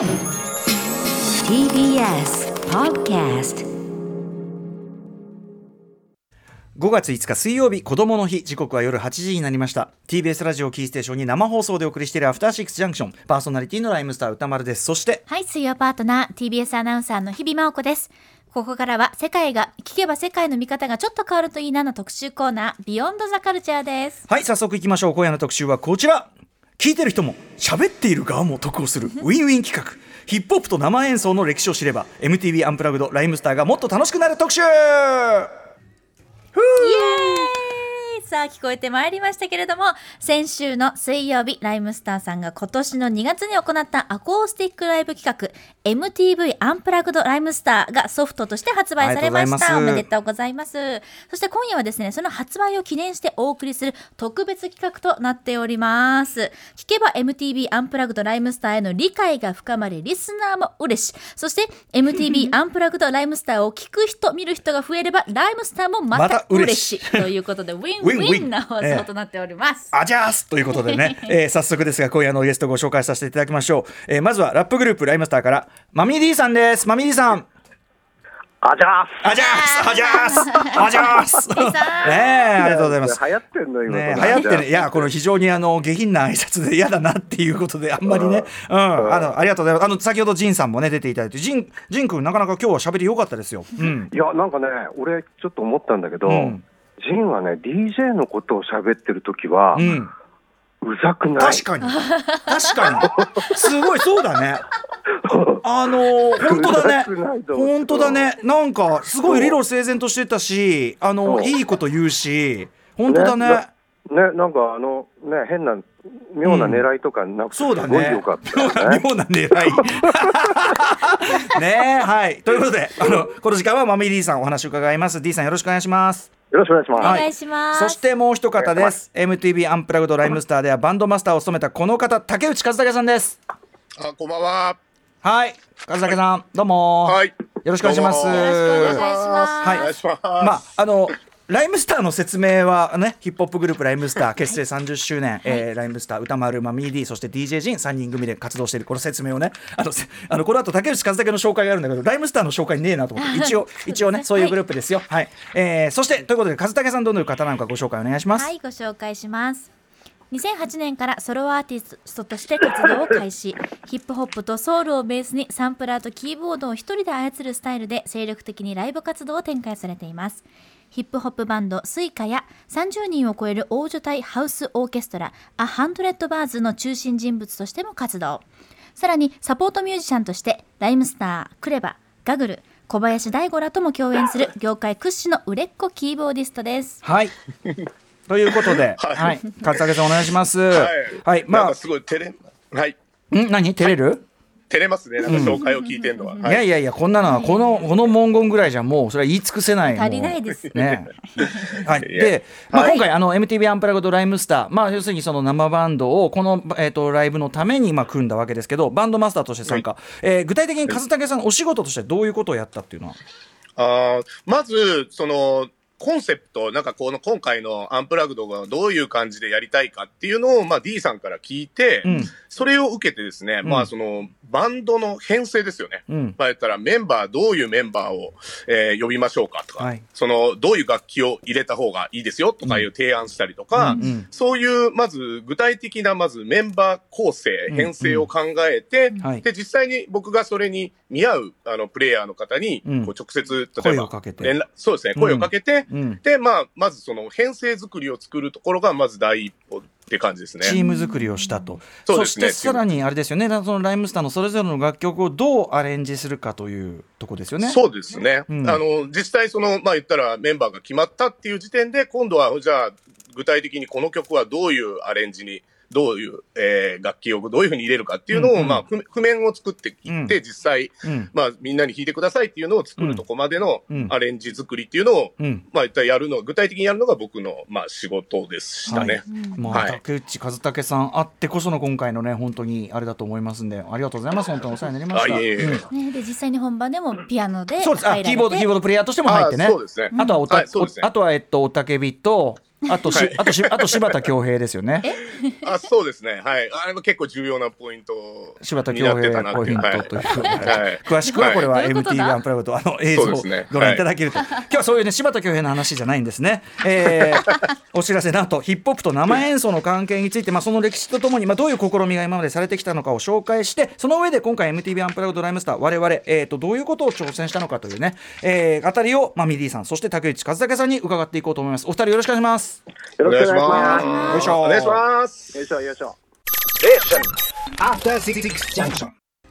TBS Podcast 5月5日水曜日子供の日時刻は夜8時になりました。TBS ラジオキーステーションに生放送でお送りしているアフターシックスジャンクション。パーソナリティのライムスター歌丸です。そしてはい、水曜パートナー、TBS アナウンサーの日々真央子です。ここからは世界が、聞けば世界の見方がちょっと変わるといいなの特集コーナー、ビヨンドザカルチャーです。はい早速いきましょう。今夜の特集はこちら聞いてる人も喋っている側も得をする。ウィンウィン企画。ヒップホップと生演奏の歴史を知れば MTV アンプラグドライムスターがもっと楽しくなる特集。イエーイ。さあ、聞こえてまいりましたけれども、先週の水曜日、ライムスターさんが今年の2月に行ったアコースティックライブ企画、MTV アンプラグドライムスターがソフトとして発売されました。おめでとうございます。そして今夜はですね、その発売を記念してお送りする特別企画となっております。聞けば MTV アンプラグドライムスターへの理解が深まり、リスナーも嬉しい。そして MTV アンプラグドライムスターを聞く人、見る人が増えれば、ライムスターもままたた嬉嬉しい。ということで、ウィンウウィンウィンな放送となっております。アジャースということでね、えー早速ですが今夜のゲストをご紹介させていただきましょう、えーまずはラップグループライムスターからマミー D さんです。マミー D さん。あじゃあアジャースアジャースアジャースね D さん えありがとうございます。流行ってんの今ね、流行ってね、いや、この非常にあの下品な挨拶で嫌だなっていうことで、あんまりね、うん、あの、ありがとうございます。あの、先ほどジンさんもね、出ていただいて、ジン、ジン君、なかなか今日は喋り良かったですよ。うん。いやなんかね俺ちょっと思ったんだけど、うんジンはね DJ のことを喋ってる時は、う。うんざくない？確かに。確かに。すごい、そうだね。あのー、本当だね本当だね。なんか、すごい理路整然としてたし、あの、そういいこと言うし、本当だね。ねなんかあのね変な妙な狙いとかなくてうだね。ごい良かったよね。妙な狙い。ねはい。ということで、あの、この時間はマミー D さんお話を伺います。D さんよろしくお願いします。よろしくお願いします。お願いします。そしてもう一方です。MTV アンプラグドライムスターではバンドマスターを務めたこの方、竹内和武さんです。あ、こんばんは。はい。和武さん、どうも。はい。よろしくお願いします。よろしくお願いします。はいお願いします。まあ、あの、ライムスターの説明はね、ヒップホップグループライムスター結成30周年、えーライムスター歌丸マミー D そして DJ ジン3人組で活動しているこの説明をねあのせあのこの後竹内和武の紹介があるんだけどライムスターの紹介ねえなと思って一応一応ねそういうグループですよ。はい、えーそしてということで和武さんどのいう方なのかご紹介お願いします、はい、ご紹介します。2008年からソロアーティストとして活動を開始。ヒップホップとソウルをベースにサンプラーとキーボードを一人で操るスタイルで精力的にライブ活動を展開されています。ヒップホップバンドスイカや30人を超える大所帯ハウスオーケストラア・ハンドレッドバーズの中心人物としても活動。さらにサポートミュージシャンとしてライムスター、クレバ、ガグル、小林大吾らとも共演する業界屈指の売れっ子キーボーディストです。はい。ということで、は、はい。い和武さんお願いします。はい。はい、まなんかすごい照れ、はい。あん？何？照れる？照れますね。なんか紹介を聞いてんのは。いはい。やいやい。やこんなのはこのこの文言ぐらいじゃもうそれは言い尽くせない足りないですね。はい、で、まあ、はい。今回あの MTV アンプラグドライムスター、まあ、要するにその生バンドをこの、えー、とライブのためにまあ組んだわけですけどバンドマスターとして参加、えー具体的に和武さんお仕事としてどういうことをやったっていうのは、あーまず、その、コンセプト、なんかこの今回のアンプラグドがどういう感じでやりたいかっていうのを、まあ D さんから聞いて、うん。それを受けてですね、ん。まあそのバンドの編成ですよね。うん。まあ言ったらメンバー、どういうメンバーを、えー呼びましょうかとか、はい。そのどういう楽器を入れた方がいいですよとかいう提案したりとか、うんうん。そういうまず具体的なまずメンバー構成、うん編成を考えて、はい。で実際に僕がそれに見合うあのプレイヤーの方にうん。こう直接、例えば声をかけて。連絡そうですね、声をかけて、うん、で、まあ、まずその編成作りを作るところがまず第一歩って感じですね。チーム作りをしたと、そねしてさらにあれですよねそのライムスターのそれぞれの楽曲をどうアレンジするかというとこですよね。そうですね。うんあの、実際その、まあ言ったらメンバーが決まったっていう時点で、今度は、じゃあ、具体的にこの曲はどういうアレンジにどういう、えー楽器をどういうふうに入れるかっていうのを、うんうん。まあ、譜譜面を作っていって、うん。実際、うん。まあ、みんなに弾いてくださいっていうのを作るとこまでのうん。アレンジ作りっていうのを、うん。まあ、一体やるの、具体的にやるのが僕の、まあ、仕事でしたね。まあ、はい。竹内和武さんあってこその今回のね本当にあれだと思いますんでありがとうございます。本当にお世話になりました。あいえいえ。うん。ね、で実際に本番でもピアノでそうです。あキーボードキーボードプレイヤーとしても入ってね。あそうですね。あとはおた、はいね。おあとはえっとおたけびとあとし、あとしあと柴田恭平ですよね。あ、そうですね。はい。あれも結構重要なポイント柴田恭平ポイントということで、はい。詳しくはこれははい。どういうことだ？MTV アンプラグドあの映像をそうですね。ご覧いただけると、今日はそういうね柴田恭平の話じゃないんですね、えー お知らせなんとヒップホップと生演奏の関係について、まあ、その歴史とともに、まあ、どういう試みが今までされてきたのかを紹介してその上で今回 MTV アンプラグドライムスター我々、えー、とどういうことを挑戦したのかというね、えー、あたりを、まあ、ミディさんそして竹内和武さんに伺っていこうと思います。お二人よろしくお願いしますよろしくお願いしおます。よいしょお願いします。よいしょ。よいしょ。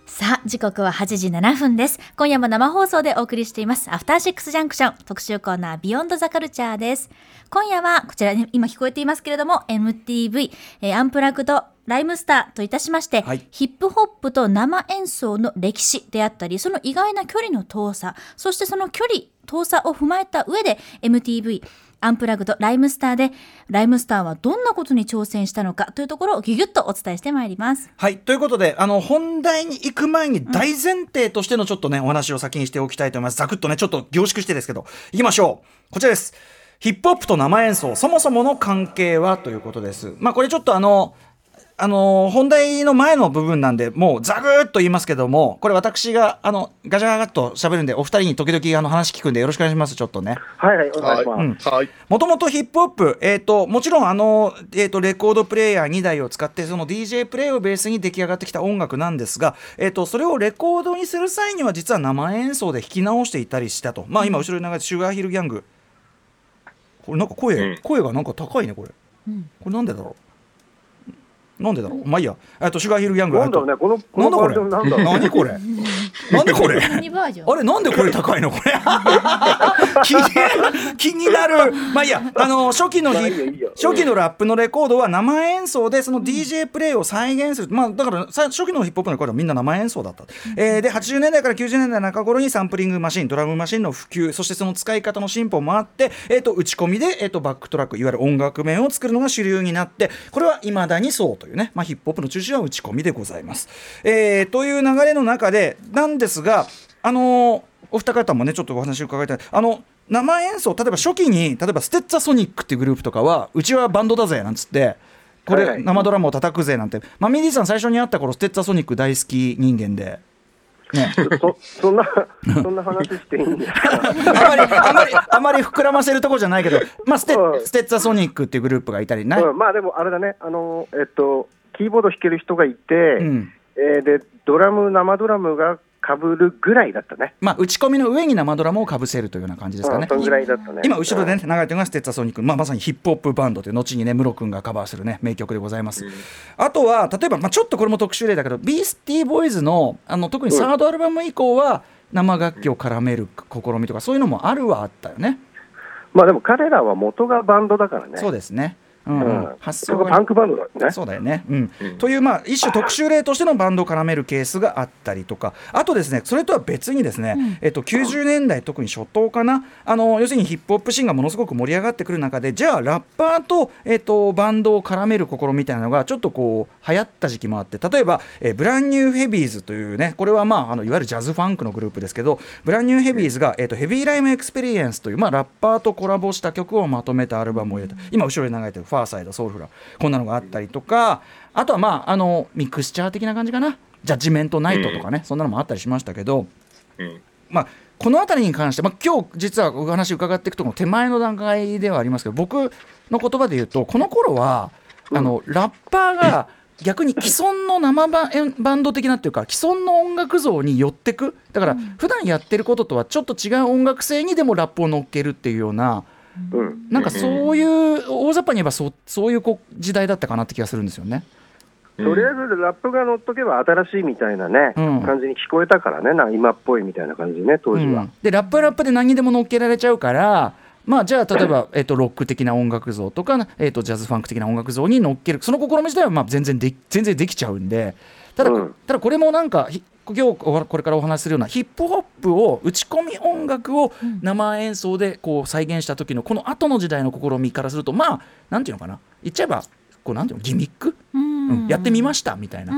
さあ時刻は8時7分です。今夜も生放送でお送りしています。アフターシックスジャンクション。特集コーナービヨンドザカルチャーです。今夜はこちら、ね、今聞こえていますけれども MTV、えーアンプラグドライムスターといたしまして、はい。ヒップホップと生演奏の歴史であったりその意外な距離の遠さそしてその距離遠さを踏まえた上で MTV アンプラグドライムスターでライムスターはどんなことに挑戦したのかというところをギュギュッとお伝えしてまいります。はいということであの本題に行く前に大前提としてのちょっとね、お話を先にしておきたいと思います。ざくっとねちょっと凝縮してですけどいきましょう。こちらです。ヒップホップと生演奏そもそもの関係は？ということです。まあこれちょっとあのあの本題の前の部分なんでもうざぐーっと言いますけどもこれ私があのガチャガチャっと喋るんでお二人に時々あの話聞くんでよろしくお願いしますちょっとね。はいはい、お願いします。うん。はい。もともとヒップホップ、えー、ともちろんあの、えー、とレコードプレーヤー2台を使ってその DJ プレイをベースに出来上がってきた音楽なんですが、えー、とそれをレコードにする際には実は生演奏で弾き直していたりしたと、まあ、今後ろに流れてシュガーヒルギャング。これなんか声、うん。声がなんか高いねこれ、うん。これなんでだろうなんでだろう？まあいいや。えっとシュガーヒルギャングなんだろうね、この、こなんだこれ？何これなんでこれ？何バージョン あれなんでこれ高いの？これ。気に気になる。まあいいや。あの初期のまあいいよいいよ。初期のラップのレコードは生演奏でその DJ プレイを再現する、まあだからさ初期のヒップホップのレコードはみんな生演奏だった、えーで80年代から90年代中頃にサンプリングマシンドラムマシンの普及そしてその使い方の進歩もあって、えー、と打ち込みで、えー、とバックトラックいわゆる音楽面を作るのが主流になってこれはいまだにそうというね、まあ、ヒップホップの中心は打ち込みでございます、えーという流れの中でなんですがあのーお二方もねちょっとお話を伺いたい。あの生演奏例えば初期に例えばステッツァソニックっていうグループとかはうちはバンドだぜなんつってこれ生ドラムを叩くぜなんて、まあ、ミディさん最初に会った頃ステッツァソニック大好き人間で。ね、そ、そんな、そんな話していいんですか？あまりあまりあまり膨らませるところじゃないけど、まあ、ステうん。ステッツァソニックっていうグループがいたりね、うん、まあでもあれだね、あの、えっと、キーボード弾ける人がいて、うん。えーで、ドラム、生ドラムが被るぐらいだったね。まあ、打ち込みの上に生ドラムをかぶせるというような感じですかね。今後ろで、ね、流れてるのがステッツァソニック、まあ、まさにヒップホップバンドという後にねムロ君がカバーするね名曲でございます、あとは例えば、まあ、ちょっとこれも特殊例だけどビースティーボーイズのあの特にサードアルバム以降は生楽器を絡める試みとかそういうのもあるはあったよね、まあでも彼らは元がバンドだからね。そうですね、うんううんん。発そこ想がパンクバンドだね。そうだよね、うん。という、まあ、一種特殊例としてのバンドを絡めるケースがあったりとか。あとですねそれとは別にですね、えっと、90年代特に初頭かな。あの要するにヒップホップシーンがものすごく盛り上がってくる中でじゃあラッパーと,、えっとバンドを絡める試みみたいなのがちょっとこう流行った時期もあって例えば、えーブランニューヘビーズというねこれは、まあ、あのいわゆるジャズファンクのグループですけどブランニューヘビーズが、えっとヘビーライムエクスペリエンスという、まあ、ラッパーとコラボした曲をまとめたアルバムを入れた。今後ろに流れてるファーサイドソウルフラワーこんなのがあったりとかあとはまああのミクスチャー的な感じかな。ジャッジメントナイトとかね、そんなのもあったりしましたけど、うん。まあ、この辺りに関して、まあ、今日実はお話伺っていくとこの手前の段階ではありますけど僕の言葉で言うとこの頃はあのラッパーが逆に既存の生バンド的なっていうか既存の音楽像に寄ってく。だから普段やってることとはちょっと違う音楽性にでもラップを乗っけるっていうようなうん。なんかそういう大雑把に言えばそうそういうこう時代だったかなって気がするんですよね。とりあえずラップが乗っとけば新しいみたいなね、うん。感じに聞こえたからね、な今っぽいみたいな感じね、当時は。うん。でラップはラップで何にでも乗っけられちゃうからまあじゃあ例えば、えっとロック的な音楽像とか、えっとジャズファンク的な音楽像に乗っける。その試み自体はまあ全然で全然できちゃうんで。ただ,、うん。ただこれもなんかひ今日おこれからお話しするようなヒップホップを打ち込み音楽を生演奏でこう再現した時のこの後の時代の試みからするとまあなんていうのかな。言っちゃえばこうなんていうのギミック、うん。やってみましたみたいな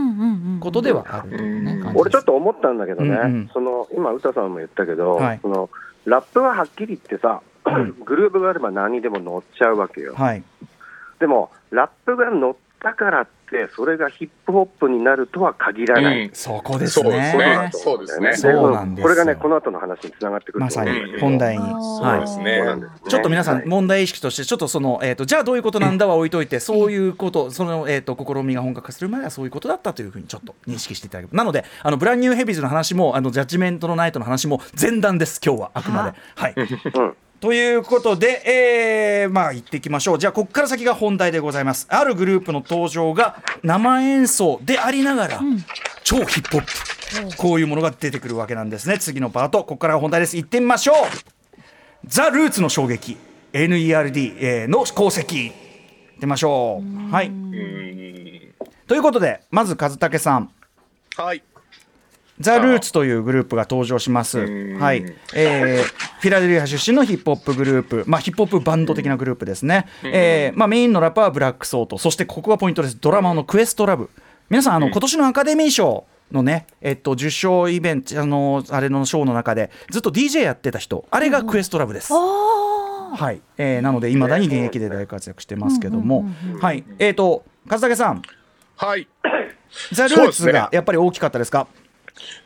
ことではあるというね、感じです。俺ちょっと思ったんだけどね、うんうん。その今、歌さんも言ったけど、はい。そのラップははっきり言ってさ、グルーブがあれば何にでも乗っちゃうわけよ。はい。でも、ラップが乗ったからって、それがヒップホップになるとは限らない。うん。そこですそうですねねそうですね。そうなんですよ。これがね、この後の話につながってくるとまさに本題に、そうですね。ちょっと皆さはい。ん問題意識としてちょっとその、えー、とじゃあどういうことなんだは置いといてそういうことその、えー、と試みが本格化するまではそういうことだったというふうにちょっと認識していただけるなのであのブランニューヘビーズの話もあのジャッジメントのナイトの話も前段です今日は。あくまで。はい。うんということで、えー、まあ行っていきましょう。じゃあここから先が本題でございます。あるグループの登場が生演奏でありながら、超ヒップホップ。こういうものが出てくるわけなんですね。次のパートここからが本題です。行ってみましょう。ザ・ルーツの衝撃。NERD えーの功績。行ってみましょう。はい。うんということでまず和武さん。はい。ザ・ルーツというグループが登場します。んはい。えーフィラデルフィア出身のヒップホップグループ、まあ、ヒップホップバンド的なグループですね。えーまあ、メインのラッパーはブラックソート、そしてここがポイントです。ドラマーのクエストラブ。皆さん、あの、今年のアカデミー賞のね、えっと、受賞イベント、あの、あれのショーの中で、ずっと DJ やってた人、あれがクエストラブです。はい。えーなので、いまだに現役で大活躍してますけども、はい。えっ、と、和武さん、はい。ザ・ルーツがやっぱり大きかったですか？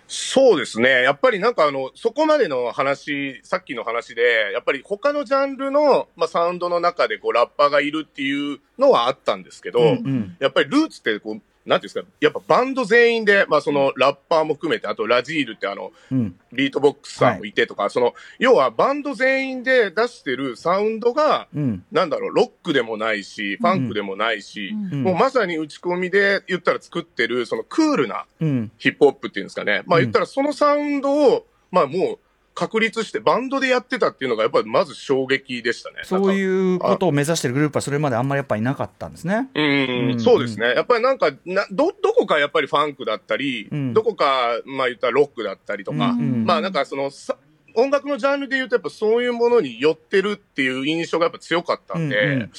そうですね。やっぱりなんかあの、そこまでの話、さっきの話で、やっぱり他のジャンルの、まあ、サウンドの中でこうラッパーがいるっていうのはあったんですけど、うんうんやっぱりルーツってこう、なんていうんですか、やっぱバンド全員で、まあそのラッパーも含めて、あとラジールってあの、うん。ビートボックスさんもいてとか、その、要はバンド全員で出してるサウンドが、うん。なんだろう、ロックでもないし、ファンクでもないし、うんもうまさに打ち込みで言ったら作ってる、そのクールなうん。ヒップホップっていうんですかね。まあ言ったらそのサウンドを、まあもう確立してバンドでやってたっていうのがやっぱりまず衝撃でしたね。そうう。いうことを目指してるグループはそれまであんまりやっぱりなかったんですね。うん、うんそうですね。やっぱりなんか、な、ど、どこかやっぱりファンクだったり、うんどこか、まあ言ったらロックだったりとか、うんうんまあなんかその、さ音楽のジャンルで言うとやっぱそういうものに寄ってるっていう印象がやっぱ強かったんで、うんうん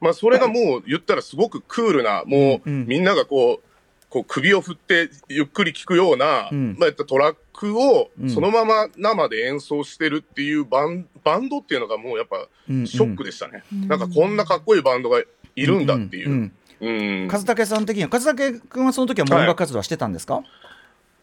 まあそれがもう言ったらすごくクールな、もううんみんながこう、こう首を振ってゆっくり聴くような、うん。まあ、トラックをうん。そのまま生で演奏してるっていうバンバンドっていうのがもうやっぱうんショックでしたね。なんかこんなかっこいいバンドがいるんだっていう。んうん。和武さん的には和武君はその時はもう音楽活動はしてたんですか、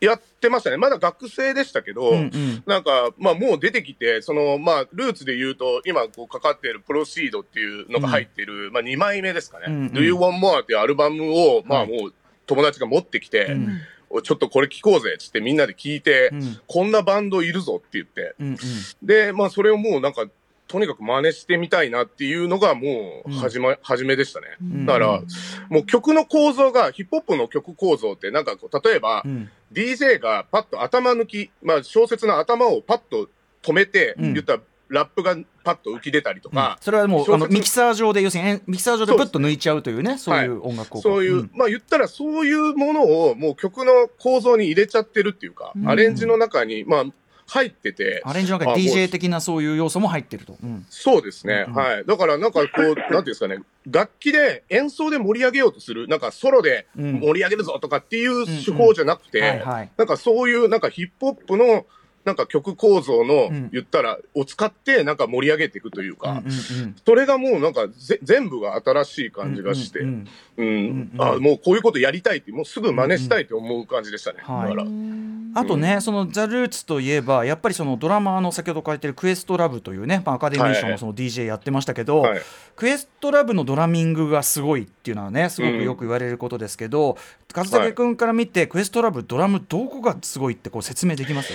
やってましたね。まだ学生でしたけど、うんうん。なんか、まあもう出てきて、その、まあ、ルーツで言うと、今こうかかっているプロシードっていうのが入っている、まあ2枚目ですかね。うんうん。Do You Want More っていうアルバムを、まはい。あもう友達が持ってきて、うん。おちょっとこれ聴こうぜっつってみんなで聞いて、うん。こんなバンドいるぞって言って、うんうん。で、まあそれをもうなんか、とにかく真似してみたいなっていうのがもう始ま、初めでしたね。ん。だから、もう曲の構造が、ヒップホップの曲構造ってなんかこう、例えば、うん。DJ がパッと頭抜き、まあ小説の頭をパッと止めて、うん。言ったらラップがパッと浮き出たりとか、それはもうあのミキサー上で要するにえミキサー上でプッと抜いちゃうというねそういう音楽効果そういう、ん。まあ言ったらそういうものをもう曲の構造に入れちゃってるっていうか、うん。アレンジの中に、まあ入ってて、アレンジの中に DJ 的なそういう要素も入ってると、うん。そうですね、うん。はい。だからなんかこう、なんていうんですかね、楽器で演奏で盛り上げようとする、なんかソロでうん。盛り上げるぞとかっていう手法じゃなくて、はいはい。なんかそういうなんかヒップホップのなんか曲構造のうん。言ったら、を使ってなんか盛り上げていくというか、それがもうなんかぜ全部が新しい感じがして、ううんあもうこういうことやりたいって、もうすぐ真似したいって思う感じでしたね。はい。だから、あとね、そのザ・ルーツといえば、やっぱりそのドラマーの先ほど書いてるクエストラブというね、まあ、アカデミー賞はい。のその DJ やってましたけど、はい。クエストラブのドラミングがすごいっていうのはね、すごくよく言われることですけど、和武君から見て、クエストラブ、ドラム、どこがすごいってこう説明できます？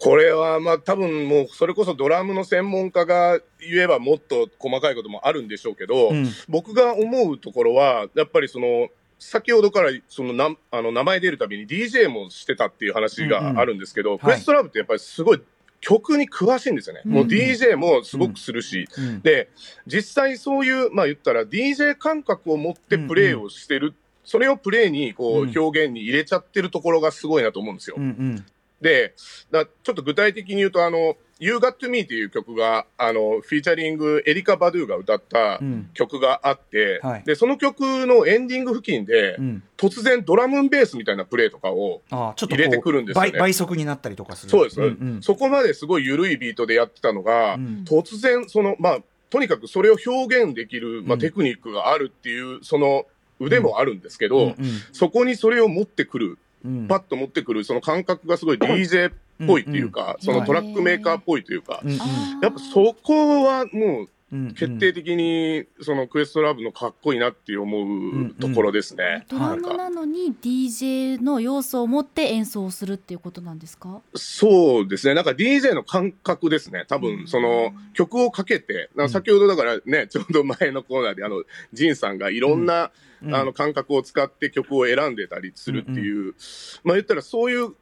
これはまあ多分もうそれこそドラムの専門家が言えばもっと細かいこともあるんでしょうけど、うん。僕が思うところはやっぱりその先ほどからそのなあの名前出るたびに DJ もしてたっていう話があるんですけど、ん。クエストラブってやっぱりすごい曲に詳しいんですよね。もう DJ もすごくするし、うん。で実際そういうまあ言ったら DJ 感覚を持ってプレイをしてる、それをプレイにこうん。う表現に入れちゃってるところがすごいなと思うんですよ。うんうんで、だちょっと具体的に言うと、あの、You Got to Me っていう曲が、あの、フィーチャリング、エリカ・バドゥが歌ったうん。曲があって、はい。で、その曲のエンディング付近で、うん。突然ドラムンベースみたいなプレイとかを、入れてくるんですよね。倍倍速になったりとかする。そうです、んうん。そこまですごい緩いビートでやってたのが、うん。突然、その、まあ、とにかくそれを表現できる、まあ、うんテクニックがあるっていう、その腕もあるんですけど、うんうん。そこにそれを持ってくる、うんパッと持ってくる、その感覚がすごい DJ っぽいっていうか、そのトラックメーカーっぽいというか、やっぱそこはもう、うん決定的にそのクエストラブのかっこいいなって思うところですね。ドラなんかムなのに DJ の要素を持って演奏をするっていうことなんですか？そうですね。なんか DJ の感覚ですね。多分、その曲をかけて、なんか先ほどだからね、ちょうど前のコーナーであの、ジンさんがいろんな、うん。あの感覚を使って曲を選んでたりするっていう、まあ言ったらそういう、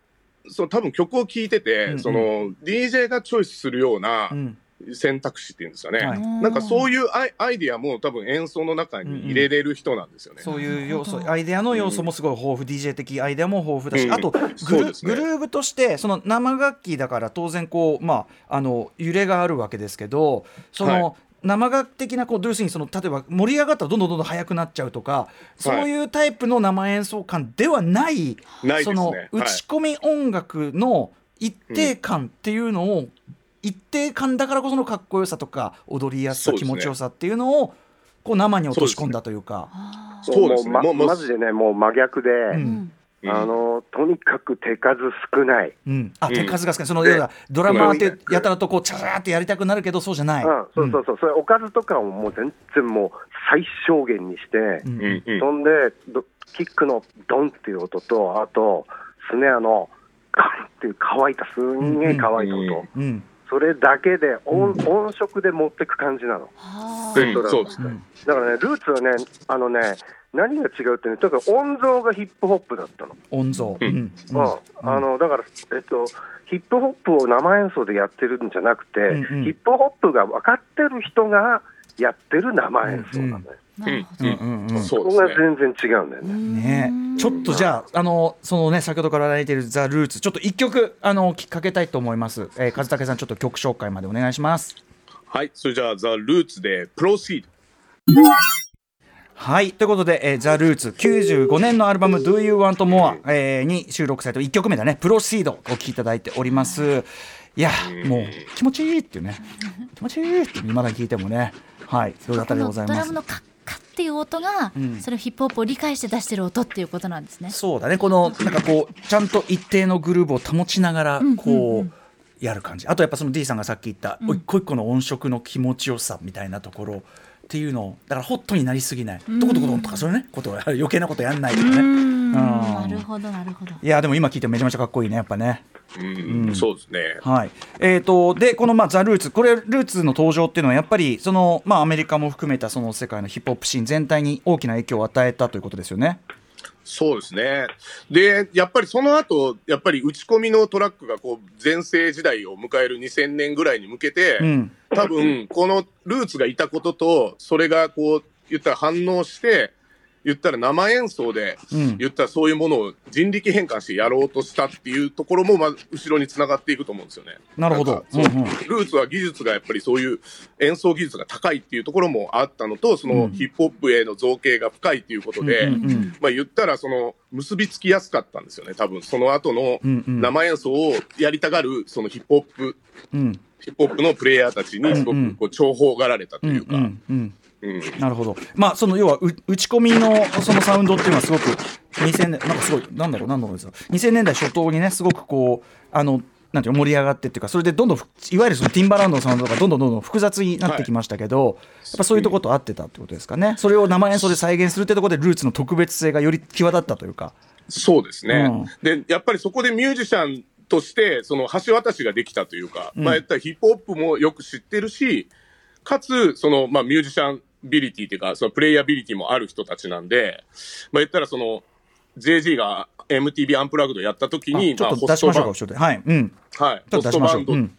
その多分曲を聴いてて、うんうん。その DJ がチョイスするようなうん選択肢っていうんですかね。はい。なんかそういうアイアイディアも多分演奏の中に入れれる人なんですよね。そういう要素アイデアの要素もすごい豊富、DJ 的アイデアも豊富だし、うん。あとグル,、ね。グルーブとしてその生楽器だから当然こう、まあ、あの揺れがあるわけですけどその、はい。生楽的なこう要するにその例えば盛り上がったらどんどんどんどん速くなっちゃうとか、そういうタイプの生演奏感ではないない。そのはい打ち込み音楽の一定感っていうのを、一定感だからこそのかっこよさとか踊りやすさ、ね。気持ちよさっていうのをこう生に落とし込んだというか。あそうですね。まマジでね、もう真逆で、ーうん。うん。あのとにかく手数少ない、うん、あうん。手数が少ない、そので要はドラマーってやたらとこうチャーってやりたくなるけどそうじゃない。うん、そうそうそう、それおかずとかをもう全然もう最小限にして、うん。そんでどキックのドンっていう音と、あとスネアのカンっていう乾いた、すんげえ乾いた音、うん。うんそれだけで音,、音色で持ってく感じなの。あうんそうですね。うんだからね、ルーツはね、あのね、何が違うってね、とにかく音像がヒップホップだったの。音像、うん。うん。うん。あのだから、えっと、ヒップホップを生演奏でやってるんじゃなくて、うんうん。ヒップホップが分かってる人がやってる生演奏なんだよ。ーなるほどうんうんうんそこがそうですね。全然違うんだよね。ねちょっとじゃあ、あのそのね、先ほどからられているザ・ルーツ、ちょっと一曲、あのきかけたいと思います。えー、和武さん、ちょっと曲紹介までお願いします。はい。それじゃあ、ザ・ルーツで、プロシード。はいということで、えー、ザ・ルーツ95年のアルバム「Do You Want More、えー」に収録された1曲目だね「プロシード」をお聴きいただいておりますいやもう気持ちいいっていうね気持ちいいって未だに聞いてもねはいそういうあたりでございますドラムのカッカッっていう音が、うん。それをヒップホップを理解して出してる音っていうことなんですね。そうだね。このなんかこうちゃんと一定のグルーヴを保ちながらうん。うんこうんうやる感じ。あとやっぱその D さんがさっき言ったうん。一個一個の音色の気持ちよさみたいなところっていうのをだからホットになりすぎない。うん。どこどこどんとかそういうねことを余計なことやんないとうかねなるほどなるほど。いやでも今聞いてもめちゃめちゃかっこいいねやっぱねうん、うんそうですね。はいえー、とでこの、まあ、ザ・ルーツこれルーツの登場っていうのはやっぱりその、まあ、アメリカも含めたその世界のヒップホップシーン全体に大きな影響を与えたということですよね。そうですね。で、やっぱりその後、やっぱり打ち込みのトラックがこう、全盛時代を迎える2000年ぐらいに向けて、うん多分、このルーツがいたことと、それがこう、言ったら反応して、言ったら生演奏で、うん。言ったらそういうものを人力変換してやろうとしたっていうところも、まあ、後ろにつながっていくと思うんですよね。なるほど。ううんうん。ルーツは技術がやっぱりそういう演奏技術が高いっていうところもあったのと、そのうん。ヒップホップへの造形が深いっていうことで、うんうんうん。まあ言ったらその結びつきやすかったんですよね、多分。その後の生演奏をやりたがるそのヒップホップ、うん。ヒップホップのプレイヤーたちにすごくこう重宝がられたとうんいうか、うんうんうんなるほど。まあその要はう打ち込みのそのサウンドっていうのはすごく2000年なんかすごいなんだろうなんだろうですよ2000年代初頭にねすごくこうあのなんていうの盛り上がってっていうかそれでどんどんふいわゆるそのティンバランドのサウンドがどんどんどんどん複雑になってきましたけど、やっぱそういうとこと合ってたってことですかね。それを生演奏で再現するってところでルーツの特別性がより際立ったというか。そうですね、うんでやっぱりそこでミュージシャンとしてその橋渡しができたというか、うんまあ言ったらヒップホップもよく知ってるしかつその、まあ、ミュージシャンビリティっていうかそのプレイヤビリティもある人たちなんで、まあ、言ったらその JG が MTV アンプラグドやった時にあちょっとまあ出しましょうか。はい。うん。はい、ちょっと出しましょう。ホストバンドうん。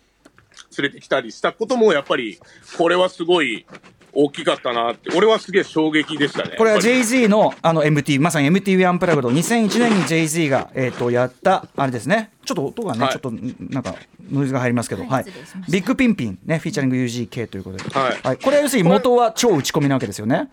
連れてきたりしたこともやっぱりこれはすごい大きかったなって、俺はすげえ衝撃でしたね。これはやっぱり。Jay-Z のあの MTV まさに MTV アンプラグド。2001年に Jay-Z が、えー、とやったあれですね。ちょっと音がね、はい。ちょっとなんかノイズが入りますけど、はい。はい。ビッグピンピンねフィーチャリング UGK ということで、はい。これは要するに元は超打ち込みなわけですよね。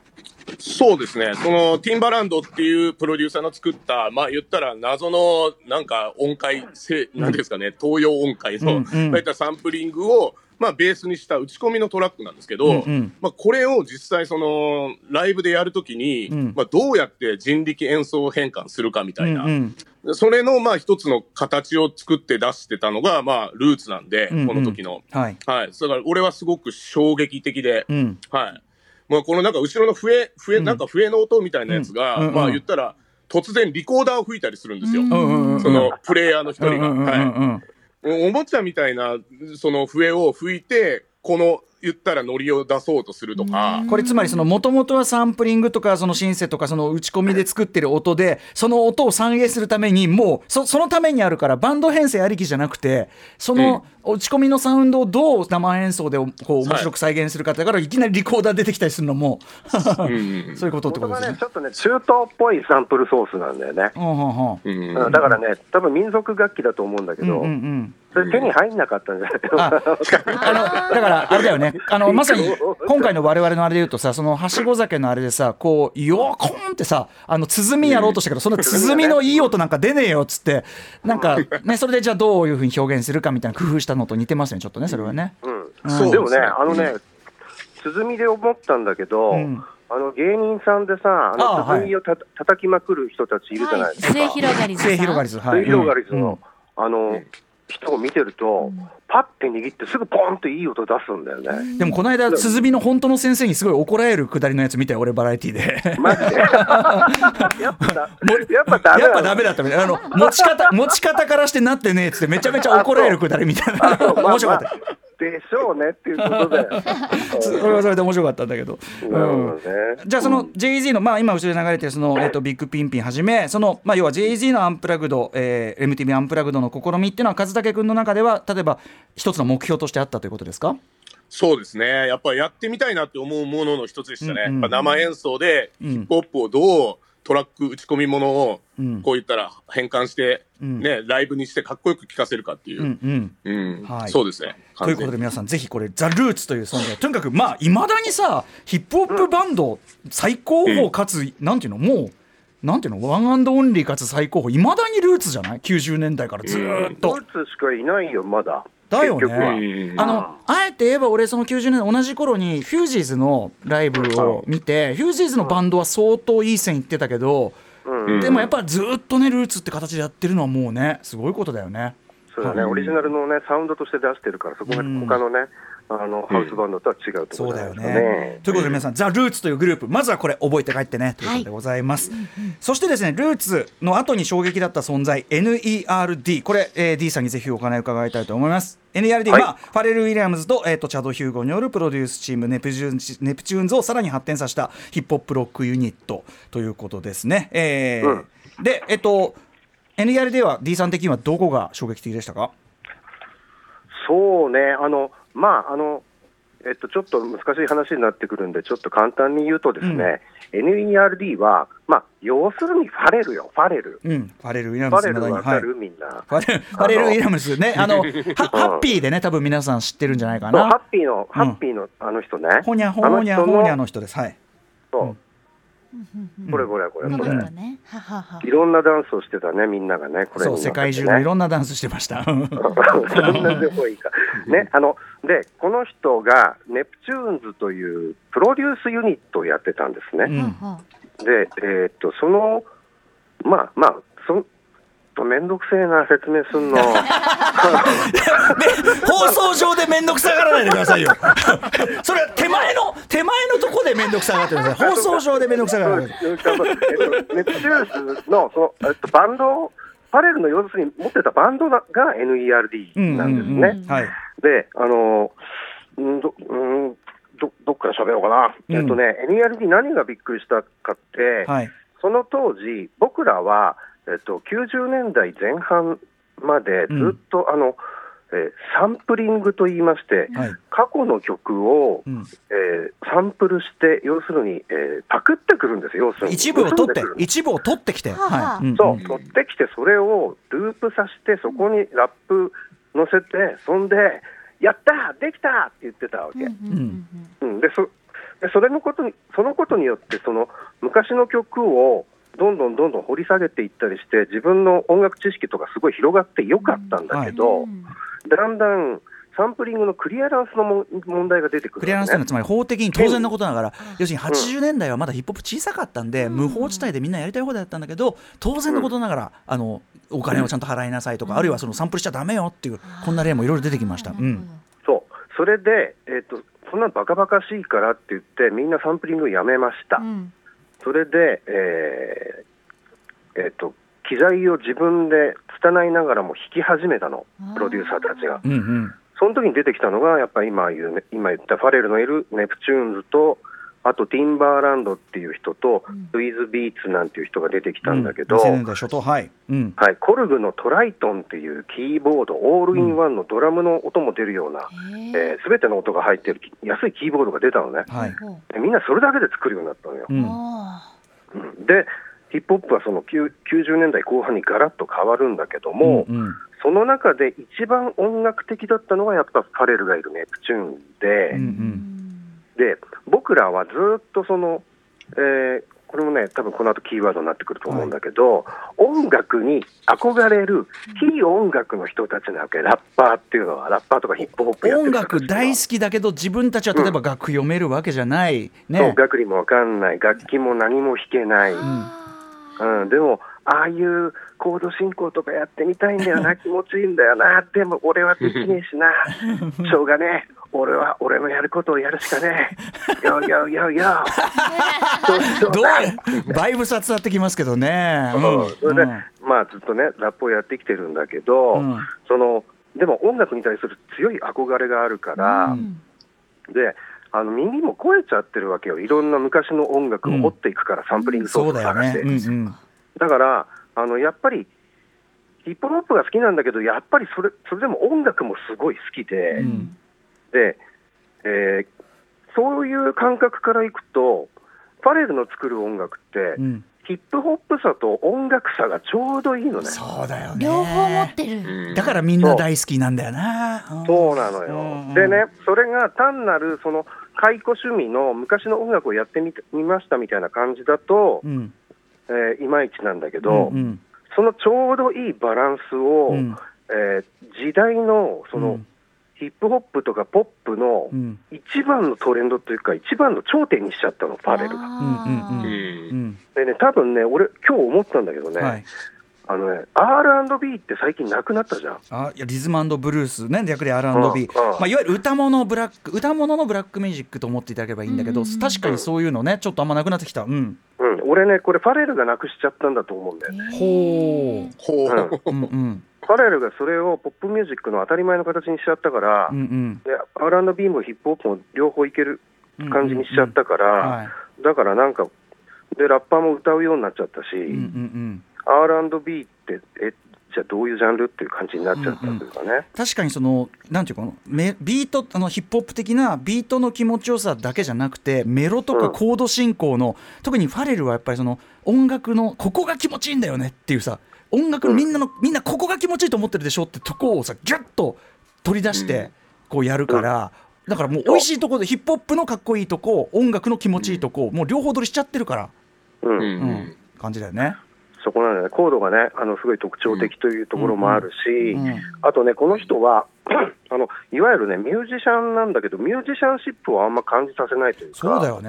そうですね。その、ティンバランドっていうプロデューサーの作った、まあ言ったら謎の、なんか音階、せなんですかね、東洋音階の、そういったサンプリングを、まあベースにした打ち込みのトラックなんですけど、うんうん。まあこれを実際その、ライブでやるときに、ん。まあどうやって人力演奏変換するかみたいな、うんうん。それのまあ一つの形を作って出してたのが、まあルーツなんで、うんうん。この時の。はい。はい。だから俺はすごく衝撃的で、うん。はい。まあ、このなんか後ろの笛、笛、なんか笛の音みたいなやつが、うん。うん。まあ言ったら、突然リコーダーを吹いたりするんですよ。うんうんうんそのプレイヤーの一人が。うんうんうんうんはい。おもちゃみたいな、その笛を吹いて、この、言ったらノリを出そうとするとか、これつまりその元々はサンプリングとかそのシンセとかその打ち込みで作ってる音でその音を反映するためにもうそそのためにあるからバンド編成ありきじゃなくてその打ち込みのサウンドをどう生演奏でこう面白く再現するかだからいきなりリコーダー出てきたりするのも。うんうん そういうことってことですね。ね、ち。ょっとね、中東っぽいサンプルソースなんだよね。うんだからね、多分民族楽器だと思うんだけど、うんうんうん。それ手に入んなかったんじゃない？あのあのだからあれだよね。あの まさに今回の我々のあれで言うとさそのはしご酒のあれでさこうよーこんってさあの鼓やろうとしたけどその鼓のいい音なんか出ねえよっつってなんかねそれでじゃあどういうふうに表現するかみたいな工夫したのと似てますねちょっとねそれはね。うん。そうでもね、あのね、鼓で思ったんだけど、うん。あの芸人さんでさ、あの鼓をた叩きまくる人たちいるじゃないですか。末広がりずさん。末広がりず。はい。水広がりずうん。の、あの、人を見てると、パッて握ってすぐポンといい音出すんだよね。でもこの間鼓の本当の先生にすごい怒られるくだりのやつ見たよ俺バラエティで。マジで？やっぱだ、やっぱダメやっぱだダメだったみたいなあの持ち方持ち方からしてなってねえっつってめちゃめちゃ怒られるくだりみたいな 面白かった。まあでしょうねっていうことだよ。それはそれで面白かったんだけど。うんね。じゃあその Jay-Z の、まあ、今後ろで流れてるその、えっとビッグピンピンはじめその、まあ、要は Jay-Z のアンプラグド、えー、MTV アンプラグドの試みっていうのは和武君の中では例えば一つの目標としてあったということですか？そうですね。やっぱりやってみたいなって思うものの一つでしたね。うんうん生演奏でうんヒップホップをどうトラック打ち込みものをうん。こう言ったら変換して、うん。ね、ライブにしてかっこよく聴かせるかっていう。そうですね。ということで皆さんぜひこれザ・ルーツという存在。とにかくまあいまだにさヒップホップバンド最高峰かつ、なんていうのもうなんていうのワンアンドオンリーかつ最高峰。いまだにルーツじゃない？90年代からずーっと。ルーツしかいないよ、まだ。だよね。うん。あのあえて言えば俺その90年代同じ頃にフュージーズのライブを見てフュージーズのバンドは相当いい線いってたけどうん。でもやっぱずっとねルーツって形でやってるのはもうねすごいことだよね。そうだね、オリジナルのね、サウンドとして出してるから、そこがうん。他のね、あの、ハウスバンドとは違うところそうだよなんですかね。ということで皆さん、ザ・ルーツというグループまずはこれ覚えて帰ってねということでございます、そしてですねルーツの後に衝撃だった存在 NERD これ、えー D さんにぜひお話を伺いたいと思います。NERD は、はい。ファレル・ウィリアムズと,、えーとチャド・ヒューゴによるプロデュースチームネプチューンズネプチューンズをさらに発展させたヒップホップロックユニットということですね、えーでえっ、と NERD は D さん的にはどこが衝撃的でしたか？そうね、あの、まあ、あの、えっと、ちょっと難しい話になってくるんで、ちょっと簡単に言うとですね、NERD は、まあ、要するにファレルよ、ファレル。うんファレル・ウィリアファレムズ未だにルわかる、みんな。ファレル ファレル・ウィリアムズね、あの、はハッピーでね、多分皆さん知ってるんじゃないかそうハッな。ピーの、ハッピーのあの人ね。ほにゃほにゃほにゃの人です。はい。そうこれこれこれうんこれこの。人ねはははいろんなダンスをしてたね、みんながね、これそう、世界中のいろんなダンスしてました。そんなでもいいか。ね、あの、で、この人が、ネプチューンズというプロデュースユニットをやってたんですね。うんはで、えーっと、その、まあまあ、そんとめんどくせえな説明すんの。放送上で面倒くさがらないでくださいよ。それは手前の、手前のとこで面倒くさがってください。放送上で面倒くさがらないっとネプチューンズのその、えっと、バンド、パレルの要するに持ってたバンドが NERD なんですね。はい。で、あのんどんどどっから喋ろうかな、うんえっとね、NERD 何がびっくりしたかって、はい。その当時、僕らは、えっと、90年代前半までずっと、あのえーサンプリングと言いまして、はい。過去の曲を、うん。えーサンプルして、要するに、えーパクってくるんですよ、要するに。一部を取って一部を取ってきて、はい、んそう、取ってきて、それをループさせて、そこにラップ乗せて、そんで、やったできたって言ってたわけ。うん。うん、でそでそれのことにそのことによってその昔の曲をどんどんどんどん掘り下げていったりして自分の音楽知識とかすごい広がってよかったんだけど、うんだんだんサンプリングのクリアランスのも問題が出てくるクリアランスというのはねつまり法的に当然のことながら、要するに80年代はまだヒップホップ小さかったんで、無法地帯でみんなやりたい放題だったんだけど当然のことながら、あのお金をちゃんと払いなさいとか、あるいはそのサンプルしちゃダメよっていうこんな例もいろいろ出てきました。うん。そう。それで、えっとそんなバカバカしいからって言ってみんなサンプリングをやめました、うんそれで、えーえっと機材を自分で拙いながらも弾き始めたのプロデューサーたちが。うんうんその時に出てきたのが、やっぱり今言うね今言ったファレルのいるネプチューンズと、あとティンバーランドっていう人と、スウィズ・ビーツなんていう人が出てきたんだけど、2000年代初頭はい、うんはい、コルグのトライトンっていうキーボード、オールインワンのドラムの音も出るような、へすべ、ての音が入ってる安いキーボードが出たのね、はい。みんなそれだけで作るようになったのよ。うん。あうん。で、ヒップホップはその9 90年代後半にガラッと変わるんだけども、うんうん。その中で一番音楽的だったのがやっぱファレルがいるネプチューンで、うんうーんで僕らはずっとその、えーこれもね、多分この後キーワードになってくると思うんだけど、音楽に憧れる非音楽の人たちなわけ、ラッパーっていうのは、ラッパーとかヒップホップ音楽大好きだけど自分たちは例えば楽譜読めるわけじゃない、そうね楽理もわかんない、楽器も何も弾けない、うん、でも、ああいうコード進行とかやってみたいんだよな、気持ちいいんだよな、でも俺はできねえしな、しょうがねえ、俺は俺のやることをやるしかねえ、よよよよ、どうだバイブスは伝わってきますけどね、うん。それで、うん。まあずっとね、ラップをやってきてるんだけど、うん。そのでも音楽に対する強い憧れがあるから、うん。であの耳も超えちゃってるわけよ、いろんな昔の音楽を掘っていくから、サンプリングソースを探して。。だからあのやっぱりヒップホップが好きなんだけど、やっぱりそれそれでも音楽もすごい好きで、うんでえーそういう感覚からいくと、ファレルの作る音楽って、うん。ヒップホップさと音楽さがちょうどいいのね。そうだよね。両方持ってる、うん。だからみんな大好きなんだよな。そうなのよ、うんでね、それが単なるその解雇趣味の昔の音楽をやってみてみましたみたいな感じだと、うん。えーいまいちなんだけうど、んうん。そのちょうどいいバランスを、うん。えー時代のその、うんヒップホップとかポップのうん。一番のトレンドというか、一番の頂点にしちゃったの、ファレルが。あーうんうんうん。うん。でね、多分ね、俺、今日思ったんだけどね、はい。あのね、R&B って最近なくなったじゃん。あいやリズムブルース。ね略で R&B、うんうん。まあ、いわゆる歌物ブラック歌物のブラックミュージックと思っていただければいいんだけど、うん。うんうん確かにそういうのねちょっとあんまなくなってきた。うん。うん、俺ね、これ、ファレルがなくしちゃったんだと思うんだよね。ほほう。ううんうんファレルがそれをポップミュージックの当たり前の形にしちゃったから、うんうん。で R&B もヒップホップも両方いける感じにしちゃったから、はいだからなんか、で、ラッパーも歌うようになっちゃったし、うんうん R&B って、え、じゃあどういうジャンルっていう感じになっちゃったというかね。確かにそのなんていうかビートあのヒップホップ的なビートの気持ちよさだけじゃなくてメロとかうん。コード進行の、特にファレルはやっぱりその音楽のここが気持ちいいんだよねっていうさ音楽のみんなの、みんなここが気持ちいいと思ってるでしょってとこをさギュッと取り出してこうやるから、だからもう美味しいところでヒップホップのかっこいいとこ音楽の気持ちいいとこ、もう両方取りしちゃってるから、うん。うん。うん。感じだよね。そこなんだよね。コードがね、あの、すごい特徴的というところもあるし、うん。あとね、この人は、あの、いわゆるね、ミュージシャンなんだけど、ミュージシャンシップをあんま感じさせないというか、そうだよへね。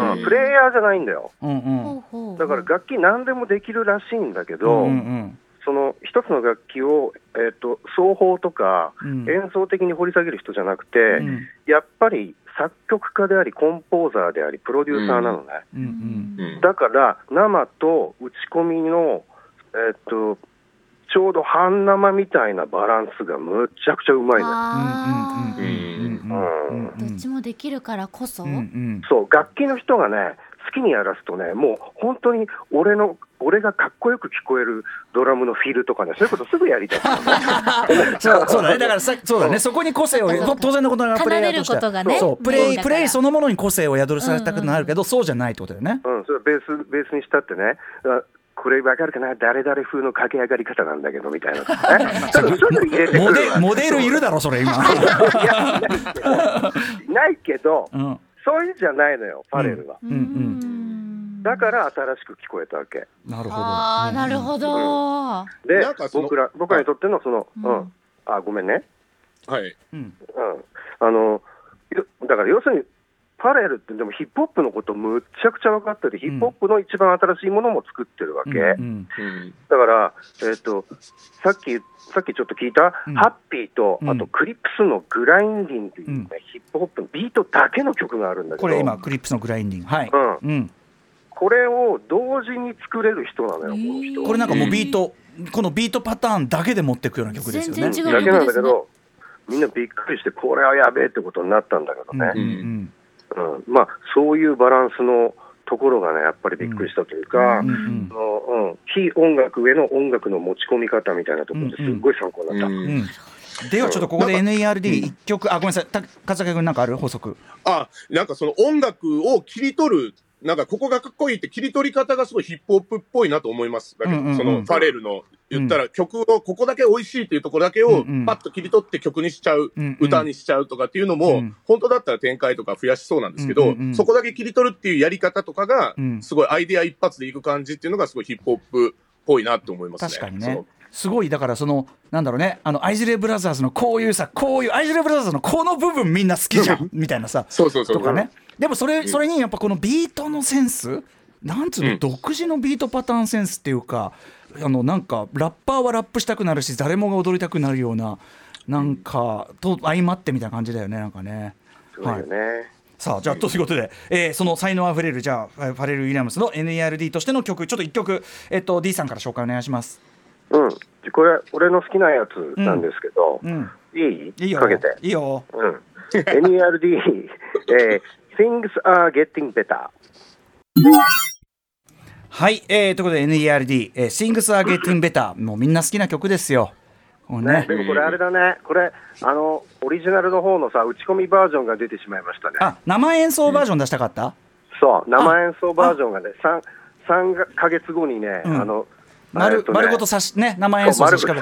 ー。うんプレイヤーじゃないんだよ。うんうん。だから楽器何でもできるらしいんだけど、うんうん。その一つの楽器を、えっと奏法とかうん。演奏的に掘り下げる人じゃなくて、うん。やっぱり作曲家であり、コンポーザーであり、プロデューサーなのね。うん。うんうん。だから、生と打ち込みの、えっと、ちょうど半生みたいなバランスがむっちゃくちゃうまいのよ。あー。うん。うん。うん。うん。どっちもできるからこそ、うんうん。そう、楽器の人がね、好きにやらすとね、もう本当に俺の俺がかっこよく聞こえるドラムのフィルとかね、そういうことすぐやりたい。そうそうだね。だからさそうだね。そこに個性を当然のことながらプレイヤーとしてねそう。プレイプレイそのものに個性を宿るされたくなるけど、そうじゃないってことだよね。うん、それはベース、ベースにしたってね、あこれわかるかな、誰々風の駆け上がり方なんだけどみたいな、モデルいるだろそれ今。ないけど、うんそういうんじゃないのよ、ファレルは。うんうん。だから新しく聞こえたわけ。なるほど。ああなるほど、で僕ら僕らにとってのその、うん。うん、あごめんね、はい。うん。うん、あのよだから要するに、ファレルってでもヒップホップのことむっちゃくちゃ分かってて、ヒップホップの一番新しいものも作ってるわけ。うん。うん。だから、えっとさっきさっきちょっと聞いた、うん。ハッピーと、うん。あとクリップスのグラインディングっていうね、うん。ヒップホップのビートだけの曲があるんだけど、これ今クリップスのグラインディング。はい。うん。うん。これを同時に作れる人なのよ、この人。これなんかもうビートこのビートパターンだけで持っていくような曲ですよね。全然違うだけなんだけど、みんなびっくりして、これはやべえってことになったんだけどね、うん。うんうん。まあ、そういうバランスのところがね、やっぱりびっくりしたというか、うん。うん。あのうん、非音楽への音楽の持ち込み方みたいなところですっごい参考になった。うん。うん。ではちょっとここで NERD 一曲。あごめんなさい。た勝武君なんかある？補足あ、なんかその音楽を切り取る、なんかここがかっこいいって切り取り方がすごいヒップホップっぽいなと思います。だけど、うんうんうん。そのファレルの言ったら曲をここだけ美味しいっていうところだけをパッと切り取って曲にしちゃう、歌にしちゃうとかっていうのも、うん。本当だったら展開とか増やしそうなんですけど、そこだけ切り取るっていうやり方とかがうん、すごいアイデア一発でいく感じっていうのがすごいヒップホップっぽいなと思いますね。確かにね。すごいだからそのなんだろうねあのアイズレイブラザーズのこういうさこういうアイズレイブラザーズのこの部分みんな好きじゃんみたいなさそうそうそう。とかねでもそれそれにやっぱこのビートのセンスなんつうの、うん独自のビートパターンセンスっていうかあのなんかラッパーはラップしたくなるし誰もが踊りたくなるようななんかと相まってみたいな感じだよねなんかね。すごいよね。さあじゃあということで、えーその才能あふれるじゃあファレル・ウィリアムスの NERD としての曲ちょっと一曲、えっと D さんから紹介お願いします。うん、これ、俺の好きなやつなんですけど、うん、いい？いいよかけて。いいよ。うん、NERD、えー Things are getting better。はい、えー、ということで NERD、えー、Things are getting better もうみんな好きな曲ですよ。ね。でもこれあれだね、これ、あの、オリジナルの方のさ、打ち込みバージョンが出てしまいましたね。あ生演奏バージョン出したかった、そう、生演奏バージョンがね、3、三ヶ月後にね、うん。あの、丸えっとね。丸ごと差しね生演奏差し替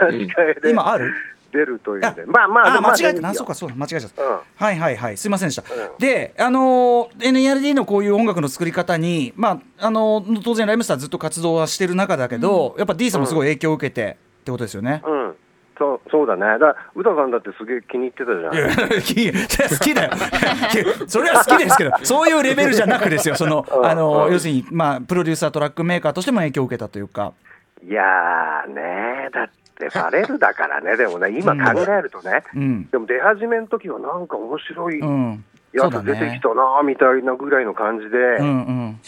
えで今ある？出るというあね。まあまあ、あ間違えた。そうかそうか間違えちゃった、うん。はいはいはい。すいませんでした、うん。であのー NERD のこういう音楽の作り方にまああのー当然ライムスターずっと活動はしてる中だけど、やっぱ D さんもすごい影響を受けて、ってことですよね、うん。そうそうだね。だから、宇田さんだってすげえ気に入ってたじゃん。いや好きだよ。それは好きですけどそういうレベルじゃなくですよ。そのうん。あのうん。要するにまあプロデューサートラックメーカーとしても影響を受けたというか。いやーねだってファレルだからね、でもね、今考えるとね、うん。でも出始めの時はなんか面白いやつ出てきたなみたいなぐらいの感じで、うん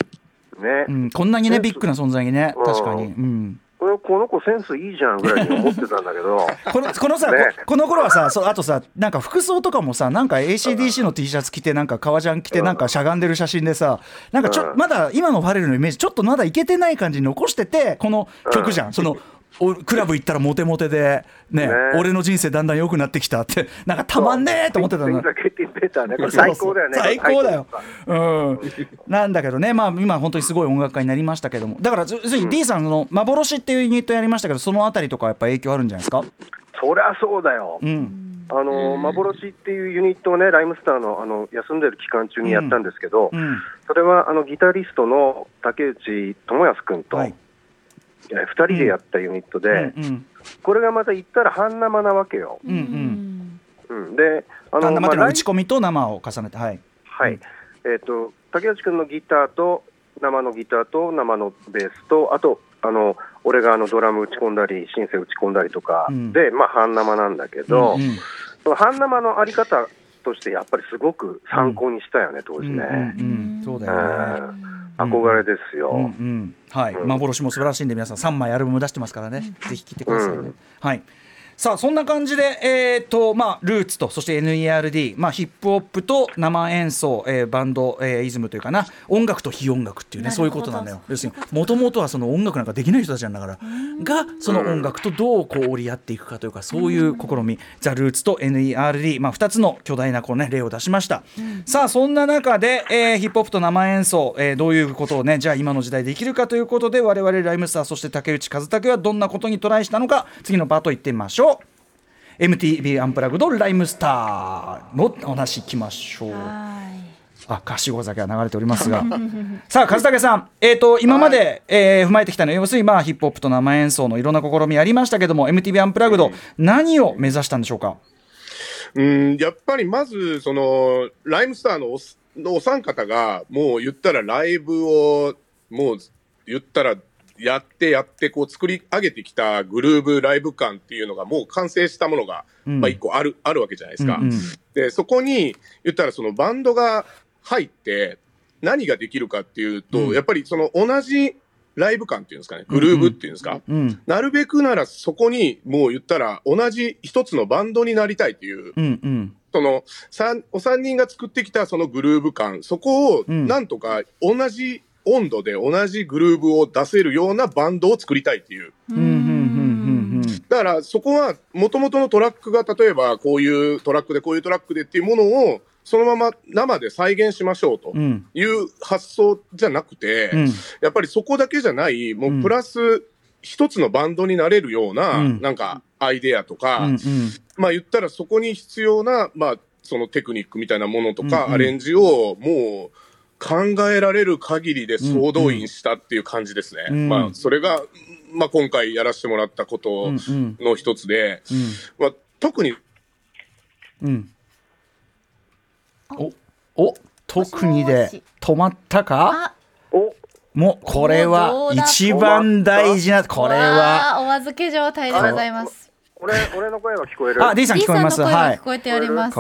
うん。ね、うん。こんなにねビッグな存在にね。うん。確かに。うん。これこの子センスいいじゃんぐらいに思ってたんだけど、このこのさ、ねここの頃はさそうあとさなんか服装とかもさなんか ACDC の T シャツ着てなんか革ジャン着てなんかしゃがんでる写真でさなんかちょうん。まだ今のファレルのイメージちょっとまだいけてない感じに残しててこの曲じゃん、そのおクラブ行ったらモテモテでねね俺の人生だんだん良くなってきたってなんかたまんねえと思ってたの 最高だよね。最高だよ。うん。なんだけどね、まあ今本当にすごい音楽家になりましたけども、だから要するに D さんの幻っていうユニットやりましたけど、そのあたりとかやっぱ影響あるんじゃないですか？そりゃそうだよ。うん。あの幻っていうユニットをね、ライムスターのあの休んでる期間中にやったんですけど、うん。それはあのギタリストの竹内智康君と、はいえ2人でやったユニットで、うんうん。これがまた言ったら半生なわけよ。うんうん。うん、で、あのはライ打ち込みと生を重ねて、はい。はい、えっ、と竹内君のギターと生のギターと生のベースとあとあの俺があのドラム打ち込んだりシンセ打ち込んだりとかうんで、まあ半生なんだけど、うんうんその半生のあり方としてやっぱりすごく参考にしたよね、当時ね、うんうんうん。そうだよね。憧れですよ、うんうん。はい、うん。幻も素晴らしいんで皆さん3枚アルバム出してますからね、ぜひ聴いてくださいね。うん。はいさあそんな感じで、えーとまあ、ルーツとそして NERD、まあ、ヒップホップと生演奏、えーバンド、えーイズムというかな音楽と非音楽っていうねそういうことなんだよ。要するにもともとはその音楽なんかできない人たちなんだからがその音楽とどうこう折り合っていくかというかそういう試み。ザ・ルーツと NERD、まあ、2つの巨大なこう、ね、例を出しました、さあそんな中で、えーヒップホップと生演奏、えーどういうことをねじゃあ今の時代できるかということで我々ライムスターそして竹内和武はどんなことにトライしたのか次のパート行ってみましょう MTV アンプラグドライムスターのお話いきましょう。あ、かしご酒が流れておりますが。さあ、和武さん、えっ、と、今まで、えー踏まえてきたのは、要するに、まあ、ヒップホップと生演奏のいろんな試みありましたけども、MTV アンプラグド、何を目指したんでしょうか？うん、やっぱりまず、その、ライムスターのおすのお三方が、もう言ったらライブを、もう言ったら、やってやって、こう作り上げてきたグルーブライブ感っていうのがもう完成したものが、うん。まあ一個ある、あるわけじゃないですか。うんうん。で、そこに言ったらそのバンドが入って何ができるかっていうと、うん。やっぱりその同じライブ感っていうんですかね、グルーブっていうんですか、うん、なるべくならそこにもう言ったら同じ一つのバンドになりたいっていう、うん、うん、その三お三人が作ってきたそのグルーヴ感、そこをうん。なんとか同じ温度で同じグルーヴを出せるようなバンドを作りたいっていう。だからそこは元々のトラックが例えばこういうトラックでこういうトラックでっていうものをそのまま生で再現しましょうとうん、いう発想じゃなくて、うん、やっぱりそこだけじゃない、もうプラス一つのバンドになれるような、うん。なんかアイデアとか、うん、まあ言ったらそこに必要な、まあそのテクニックみたいなものとか、アレンジをもう考えられる限りで総動員したっていう感じですね。うんまあそれが、まあ今回やらせてもらったことうん、うん、の一つで、うん、まあ特にうん。お、お、特にで止まったか？あおもう、これどは一番大事な、これは。お預け状態でございます俺、俺の声は聞こえる。あ、D さん聞こえます。はい。が聞こえております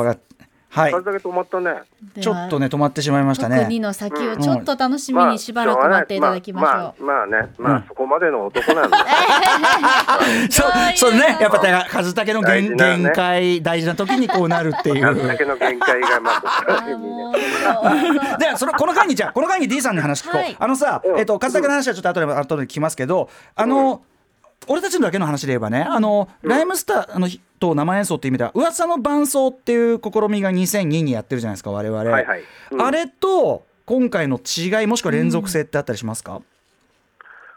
は。はい。風だけ止まったね。ちょっとね、止まってしまいましたね。の先をちょっと楽しみにしばらく待っていただきましょうまあ、まあまあね、まあ、うんそこまでの男なんで。そう、そうね、やっぱだから、和武の大限限界、大事な時にこうなるっていあんだう。けの限界がまあ で、その、この間に、じゃあ、この間に D さんに話聞こう。はいあのさ、うんえっと、和武の話はちょっと後で、後で聞きますけど、あの。俺たちのだけの話で言えばね、あの、ライムスターあのと生演奏っていう意味では、噂の伴奏っていう試みが2002にやってるじゃないですか、我々。はいはい。うん。あれと今回の違いもしくは連続性ってあったりしますか、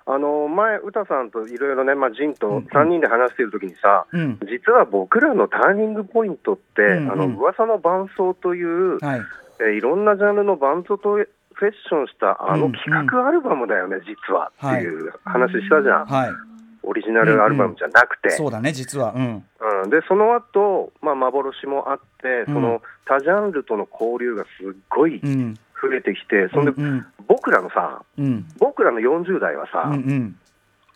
あの前、歌さんといろいろね、まあ、ジンとうんうん。3人で話しているときにさ、うん。実は僕らのターニングポイントって、うんうん。あの噂の伴奏という、はい。えーいろんなジャンルの伴奏とフェッションしたあのうん企画アルバムだよね、実はっていう話したじゃん、はいオリジナルアルバムじゃなくて。そうだね実は。うん。うん、でその後、まあ幻もあって、うん。その他ジャンルとの交流がすっごいうん。増えてきて、そんで、うん僕らのさ、うん。僕らの40代はさ、うんうん。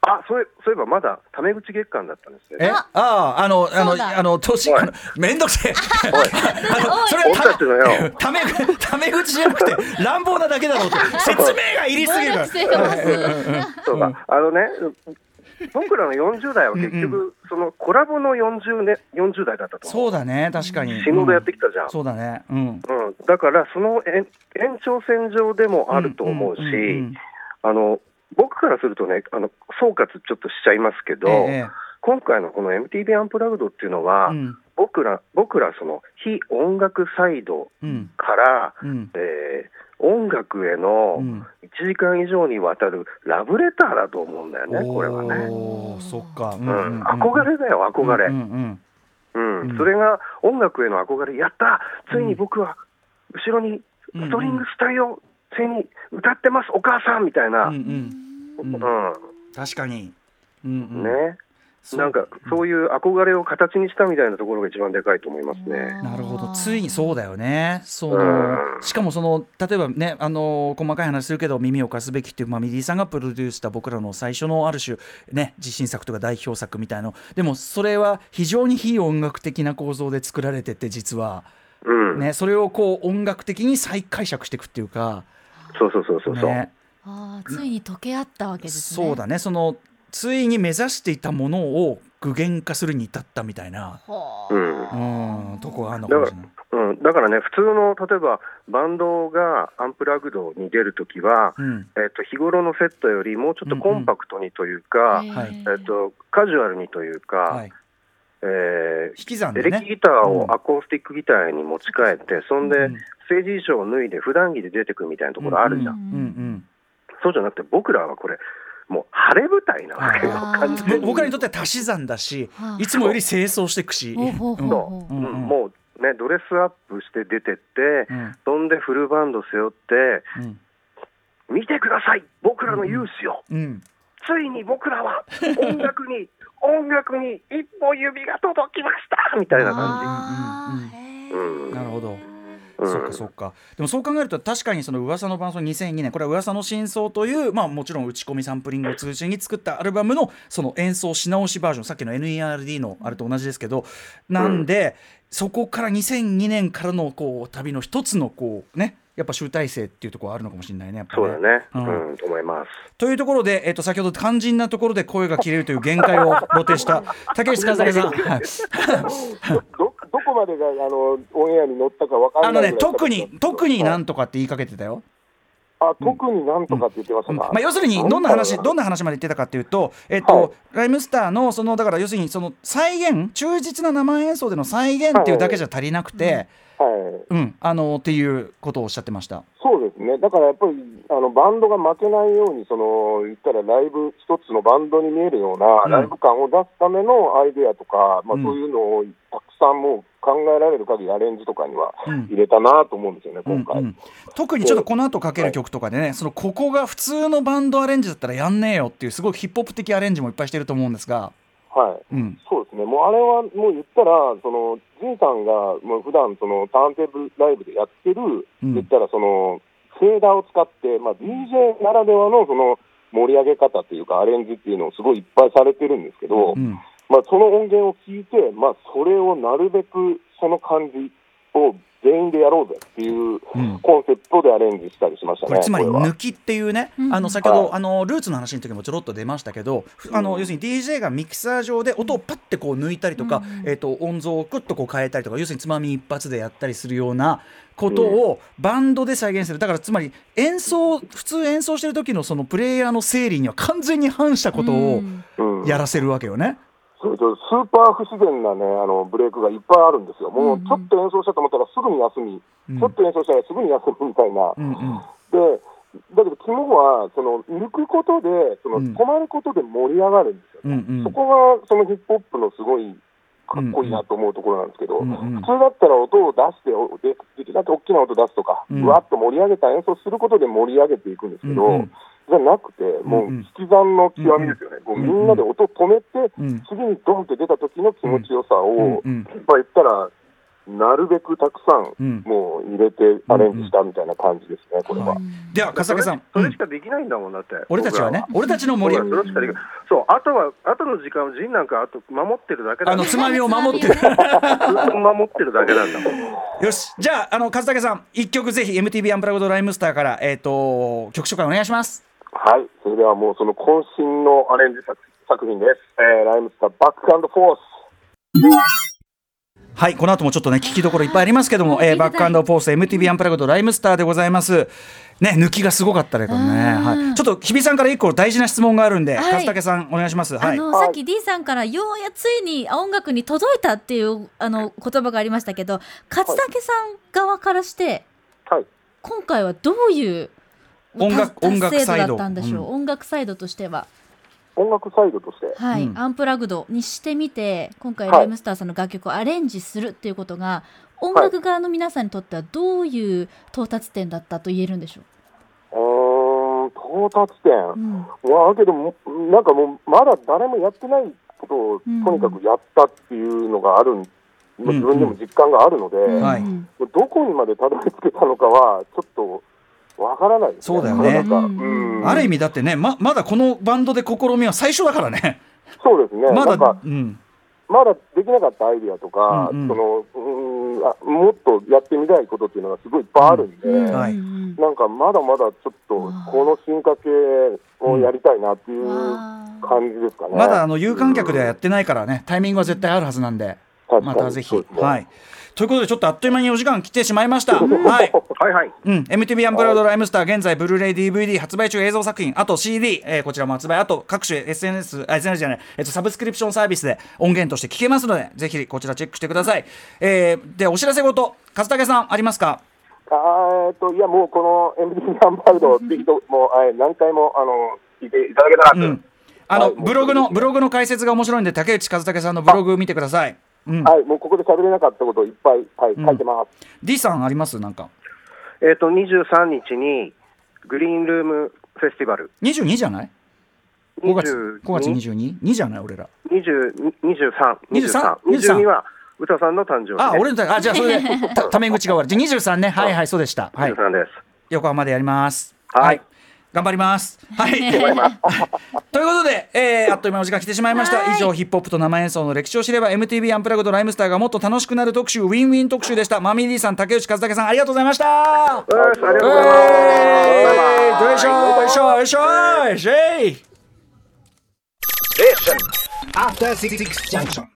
あそういそういえばまだタメ口月間だったんですね。え？あ。ああのあのあの年あのめんどくせえ。おい。あのそれ俺ためため口じゃなくて乱暴なだけだろうと。説明がいりすぎるそうか、あのね、僕らの40代は結局、そのコラボの 40,、ね、40代だったと思そうだね確かに。死ぬほどやってきたじゃん。そうだね。うん。うん、だから、その延延長線上でもあると思うし、んんんあの僕からするとね、あの総括ちょっとしちゃいますけど、ええ今回のこの MTV アンプラグドっていうのは、うん。僕ら、僕らその非音楽サイドうん。から、うん。えー音楽へのうん。1時間以上にわたるラブレターだと思うんだよね、これはね。そっか。ううん。憧れだよ、憧れ。うんそれが音楽への憧れ、やった、ついに僕は後ろにストリングスタイをついに歌ってます、お母さんみたいな、うん。確かに。うんうん。ね、なんかそういう憧れを形にしたみたいなところが一番でかいと思いますね。なるほど。ついにそうだよね。そのうん。しかもその例えばねあの細かい話するけど耳を貸すべきっていう、まあ、ミディさんがプロデュースした僕らの最初のある種ね自信作とか代表作みたいの。でもそれは非常に非音楽的な構造で作られてて実は。うん、ねそれをこう音楽的に再解釈していくっていうか。そうそうそうそうそう。ね。あーついに溶け合ったわけですね。そうだね。そのついに目指していたものを具現化するに至ったみたいな、はうんうん、とこがあるのかもしれない。うん、だからね、普通の例えばバンドがアンプラグドに出るときは、うん。えっと日頃のセットよりもうちょっとコンパクトにというか、いはい。えっとカジュアルにというか、はい、え引き算ーでね。エレキギターうん。をアコースティックギターに持ち替えて、そんでうん。ステージ衣装を脱いで普段着で出てくみたいなところあるじゃん、うんうん。そうじゃなくて僕らはこれもう晴れ舞台なわけよ、完全に。ぼ僕らにとっては足し算だしは、あ。いつもより清掃していくし。もうねドレスアップして出てって、うん。そんでフルバンド背負ってうん。見てください僕らの勇姿を、うん。ついに僕らは音楽に 音楽に一歩指が届きましたみたいな感じ、うんー。なるほど。うん。そうかそうか。でもそう考えると確かにその噂の伴奏2002年これは噂の真相というまあもちろん打ち込みサンプリングを中心に作ったアルバムのその演奏し直しバージョンさっきの NERD のあれと同じですけどなんで、そこから2002年からのこう旅の一つのこうねやっぱ集大成っていうところはあるのかもしれないねやっぱそうだね、ううんんと思います。というところで、えっと、先ほど肝心なところで声が切れるという限界を露呈した竹内和武さん、はいどどこまでがあのオンエアに乗ったかわかんあのねないぐらい特に特になんんとかって言いかけてたよ。あ特になんとかって言ってましたか、うん。まあ、要するにどんな話どんな話まで言ってたかっていうと、えっとはい。ライムスターのそのだから要するにその再現忠実な生演奏での再現っていうだけじゃ足りなくて、はい、うん。あのっていうことをおっしゃってました。そうですね、だからやっぱりあのバンドが負けないように、その言ったらライブ、一つのバンドに見えるよううん。なライブ感を出すためのアイデアとか、まあ、うん。そういうのをたくさんもう考えられる限りアレンジとかにはうん。入れたなと思うんですよね、うん今回。うん特にちょっとこの後かける曲とかでね、そのここが普通のバンドアレンジだったらやんねえよっていうすごいヒップホップ的アレンジもいっぱいしてると思うんですが、はい。うん。そうですね、もうあれはもう言ったら、そのジンさんがもう普段そのターンテーブルライブでやってる、うん。言ったらそのフェーダーを使って、まあ、DJ ならではのその盛り上げ方というか、アレンジっていうのをすごいいっぱいされてるんですけど、うんまあ、その音源を聞いて、まあ、それをなるべくその感じを全員でやろうぜっていううん。コンセプトでアレンジしたりしましたね。これつまり抜きっていうね、うん。あの先ほど、はい。あのルーツの話の時もちょろっと出ましたけど、ふあの要するに DJ がミキサー上で音をパッてこう抜いたりとか、うん。えっ、と音像をクッとこう変えたりとか要するにつまみ一発でやったりするようなことをバンドで再現する。だからつまり演奏普通演奏してる時のそのプレイヤーの整理には完全に反したことをうん。うん。やらせるわけよね。それとスーパー不自然な、ね、あのブレイクがいっぱいあるんですよ、もうちょっと演奏したと思ったらすぐに休み、うん。ちょっと演奏したらすぐに休みみたいな、うんうん。でだけど肝はその抜くことで、そのうん。止まることで盛り上がるんですよ、うんうん。そこがそのヒップホップのすごいかっこいいなと思うところなんですけど、うんうん。普通だったら音を出して、おでできるだけ大きな音出すとか、うん。うわっと盛り上げた演奏することで盛り上げていくんですけど、うんうん。じゃなくて、もう引き算の極みですよね、うんもうみんなで音止めて、うん。次にドンって出た時の気持ちよさを、うんうん。まあ言ったら、なるべくたくさん、うんもう入れてアレンジしたみたいな感じですね、これは。では笠木さん、それうんしかできないんだもんだって。俺たちはね僕俺たちの盛りらはそうあとは、あとの時間をジンなんかあと守ってるだけだあのつまみを守ってる。ずっと守ってるだけなんだもん。よしじゃああの和武さん一曲ぜひ MTV アンプラグドライムスターからえっ、と曲紹介お願いしますはい、それではもうその渾身のアレンジ作作品です。えーライムスターバックアンドフォース。はいこの後もちょっとね聞きどころいっぱいありますけども、えーバックアンドポース MTV アンプラグドライムスターでございます。ね抜きがすごかったですけどね、うんはい、ちょっと日比さんから一個大事な質問があるんで、はい。和武さんお願いします。はい。あのさっき D さんからようやついに音楽に届いたっていうあの言葉がありましたけど勝武さん側からしてはい。今回はどういう音楽達音楽サイド。だったんでしょう、うん。音楽サイドとしては、音楽サイドとして。はいうん。アンプラグドにしてみて今回はい。ライムスターさんの楽曲をアレンジするっていうことが、音楽側の皆さんにとってはどういう到達点だったと言えるんでしょう？ーん、到達点。う、うん。まあ、けども、なんかもう、まだ誰もやってないことをうん。とにかくやったっていうのがあるん、まあん。自分でも実感があるので、うん。はい。うんどこにまでたどり着けたのかは、ちょっとわからないですそうだよね。うんうん。ある意味だってねままだこのバンドで試みは最初だからね。そうですね。まだなんかうん。まだできなかったアイディアとか、うんうん。そのうーんあもっとやってみたいことっていうのがすごいいっぱいあるんで、うん。はい。うんなんかまだまだちょっとこの進化系をやりたいなっていう感じですかね。まだあの有観客ではやってないからね、タイミングは絶対あるはずなんで、またぜひ。ね。はい。ということで、ちょっとあっという間にお時間来てしまいました。はい。はいはい。うん、MTV アンプラウドライムスター、現在、ブルーレイ DVD 発売中映像作品、あと CD、えーこちらも発売、あと各種 SNS、あ、SNS じゃない、えっと、サブスクリプションサービスで音源として聞けますので、ぜひこちらチェックしてください。えーで、お知らせごと、和武さん、ありますか？あと、いや、もうこの MD アンパウド、ぜひとも、はい何回も、あの、聞いていただけたらと。うん。あの、はいブログの、ブログの解説が面白いんで、竹内和武さんのブログ見てください。うん。はい、もうここで喋れなかったことをいっぱい、はい、書いてます。D さんあります？なんか。えっ、と、23日に、グリーンルームフェスティバル。22じゃない ?5 月、22 5月 22?2 じゃない俺ら。20 23、23 22は、歌さんの誕生日、ね。あ、俺のた、あ、じゃあそれで、たため口が終わる。じゃあ23ね。はいはい、そうでした。はい。23です。横浜でやります。はい頑張ります。はい。ということで、えー、あっという間のお時間来てしまいました。はい以上、ヒップホップと生演奏の歴史を知れば、MTV アンプラグドライムスターがもっと楽しくなる特集、ウィンウィン特集でした。マミー D さん、竹内和武さん、ありがとうございました。よしありがとうございます。えーよいしょよいしょよいしょよいしょい Station. After Six Junction.